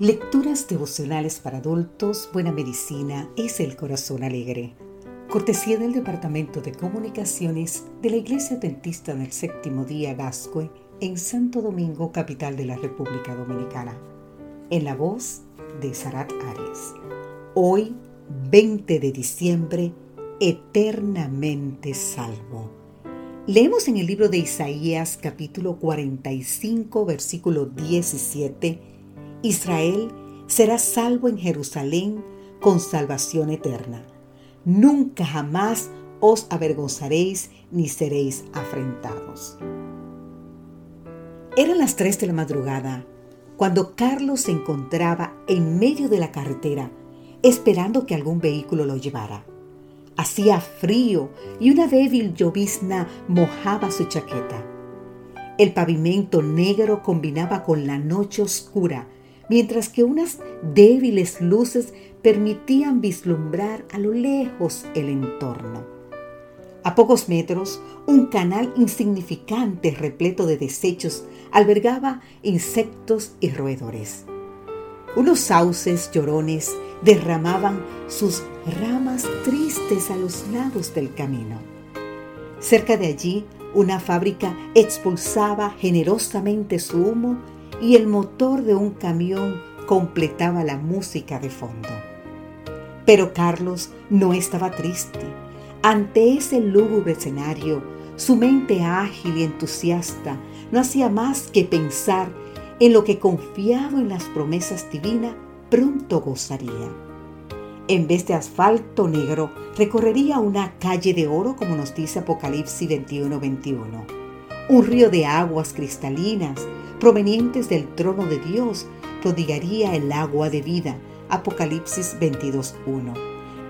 Lecturas devocionales para adultos, Buena Medicina es el Corazón Alegre. Cortesía del Departamento de Comunicaciones de la Iglesia Dentista del Séptimo Día Gascue en Santo Domingo, capital de la República Dominicana. En la voz de Sarat Arias. Hoy, 20 de diciembre, eternamente salvo. Leemos en el libro de Isaías capítulo 45 versículo 17 Israel será salvo en Jerusalén con salvación eterna. Nunca jamás os avergonzaréis ni seréis afrentados. Eran las tres de la madrugada cuando Carlos se encontraba en medio de la carretera esperando que algún vehículo lo llevara. Hacía frío y una débil llovizna mojaba su chaqueta. El pavimento negro combinaba con la noche oscura mientras que unas débiles luces permitían vislumbrar a lo lejos el entorno. A pocos metros, un canal insignificante repleto de desechos albergaba insectos y roedores. Unos sauces llorones derramaban sus ramas tristes a los lados del camino. Cerca de allí, una fábrica expulsaba generosamente su humo y el motor de un camión completaba la música de fondo. Pero Carlos no estaba triste. Ante ese lúgubre escenario, su mente ágil y entusiasta no hacía más que pensar en lo que confiado en las promesas divinas pronto gozaría. En vez de asfalto negro, recorrería una calle de oro como nos dice Apocalipsis 21-21. Un río de aguas cristalinas provenientes del trono de Dios, prodigaría el agua de vida. Apocalipsis 22.1.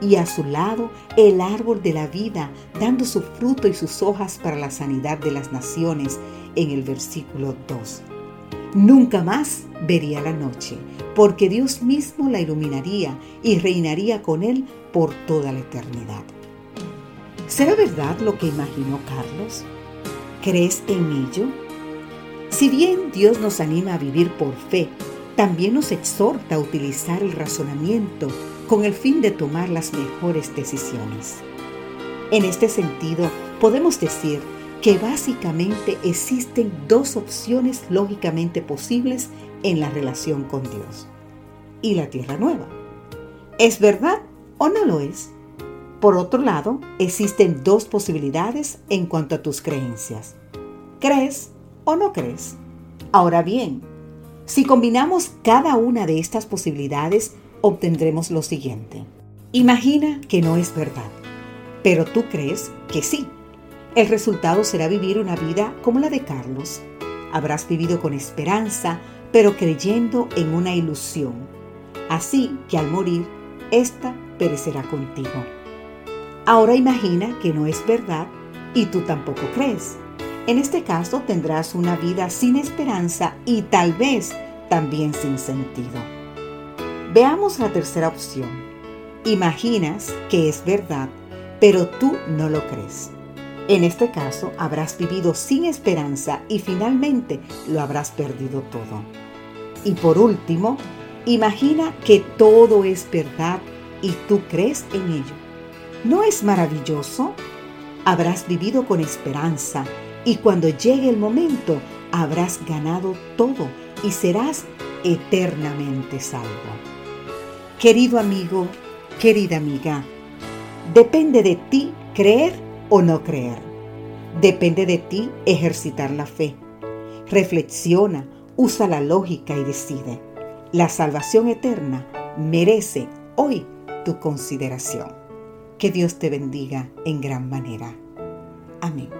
Y a su lado el árbol de la vida, dando su fruto y sus hojas para la sanidad de las naciones, en el versículo 2. Nunca más vería la noche, porque Dios mismo la iluminaría y reinaría con él por toda la eternidad. ¿Será verdad lo que imaginó Carlos? ¿Crees en ello? Si bien Dios nos anima a vivir por fe, también nos exhorta a utilizar el razonamiento con el fin de tomar las mejores decisiones. En este sentido, podemos decir que básicamente existen dos opciones lógicamente posibles en la relación con Dios y la tierra nueva. ¿Es verdad o no lo es? Por otro lado, existen dos posibilidades en cuanto a tus creencias. ¿Crees o no crees? Ahora bien, si combinamos cada una de estas posibilidades, obtendremos lo siguiente. Imagina que no es verdad, pero tú crees que sí. El resultado será vivir una vida como la de Carlos. Habrás vivido con esperanza, pero creyendo en una ilusión. Así que al morir, esta perecerá contigo. Ahora imagina que no es verdad y tú tampoco crees. En este caso tendrás una vida sin esperanza y tal vez también sin sentido. Veamos la tercera opción. Imaginas que es verdad, pero tú no lo crees. En este caso habrás vivido sin esperanza y finalmente lo habrás perdido todo. Y por último, imagina que todo es verdad y tú crees en ello. ¿No es maravilloso? Habrás vivido con esperanza y cuando llegue el momento habrás ganado todo y serás eternamente salvo. Querido amigo, querida amiga, depende de ti creer o no creer. Depende de ti ejercitar la fe. Reflexiona, usa la lógica y decide. La salvación eterna merece hoy tu consideración. Que Dios te bendiga en gran manera. Amén.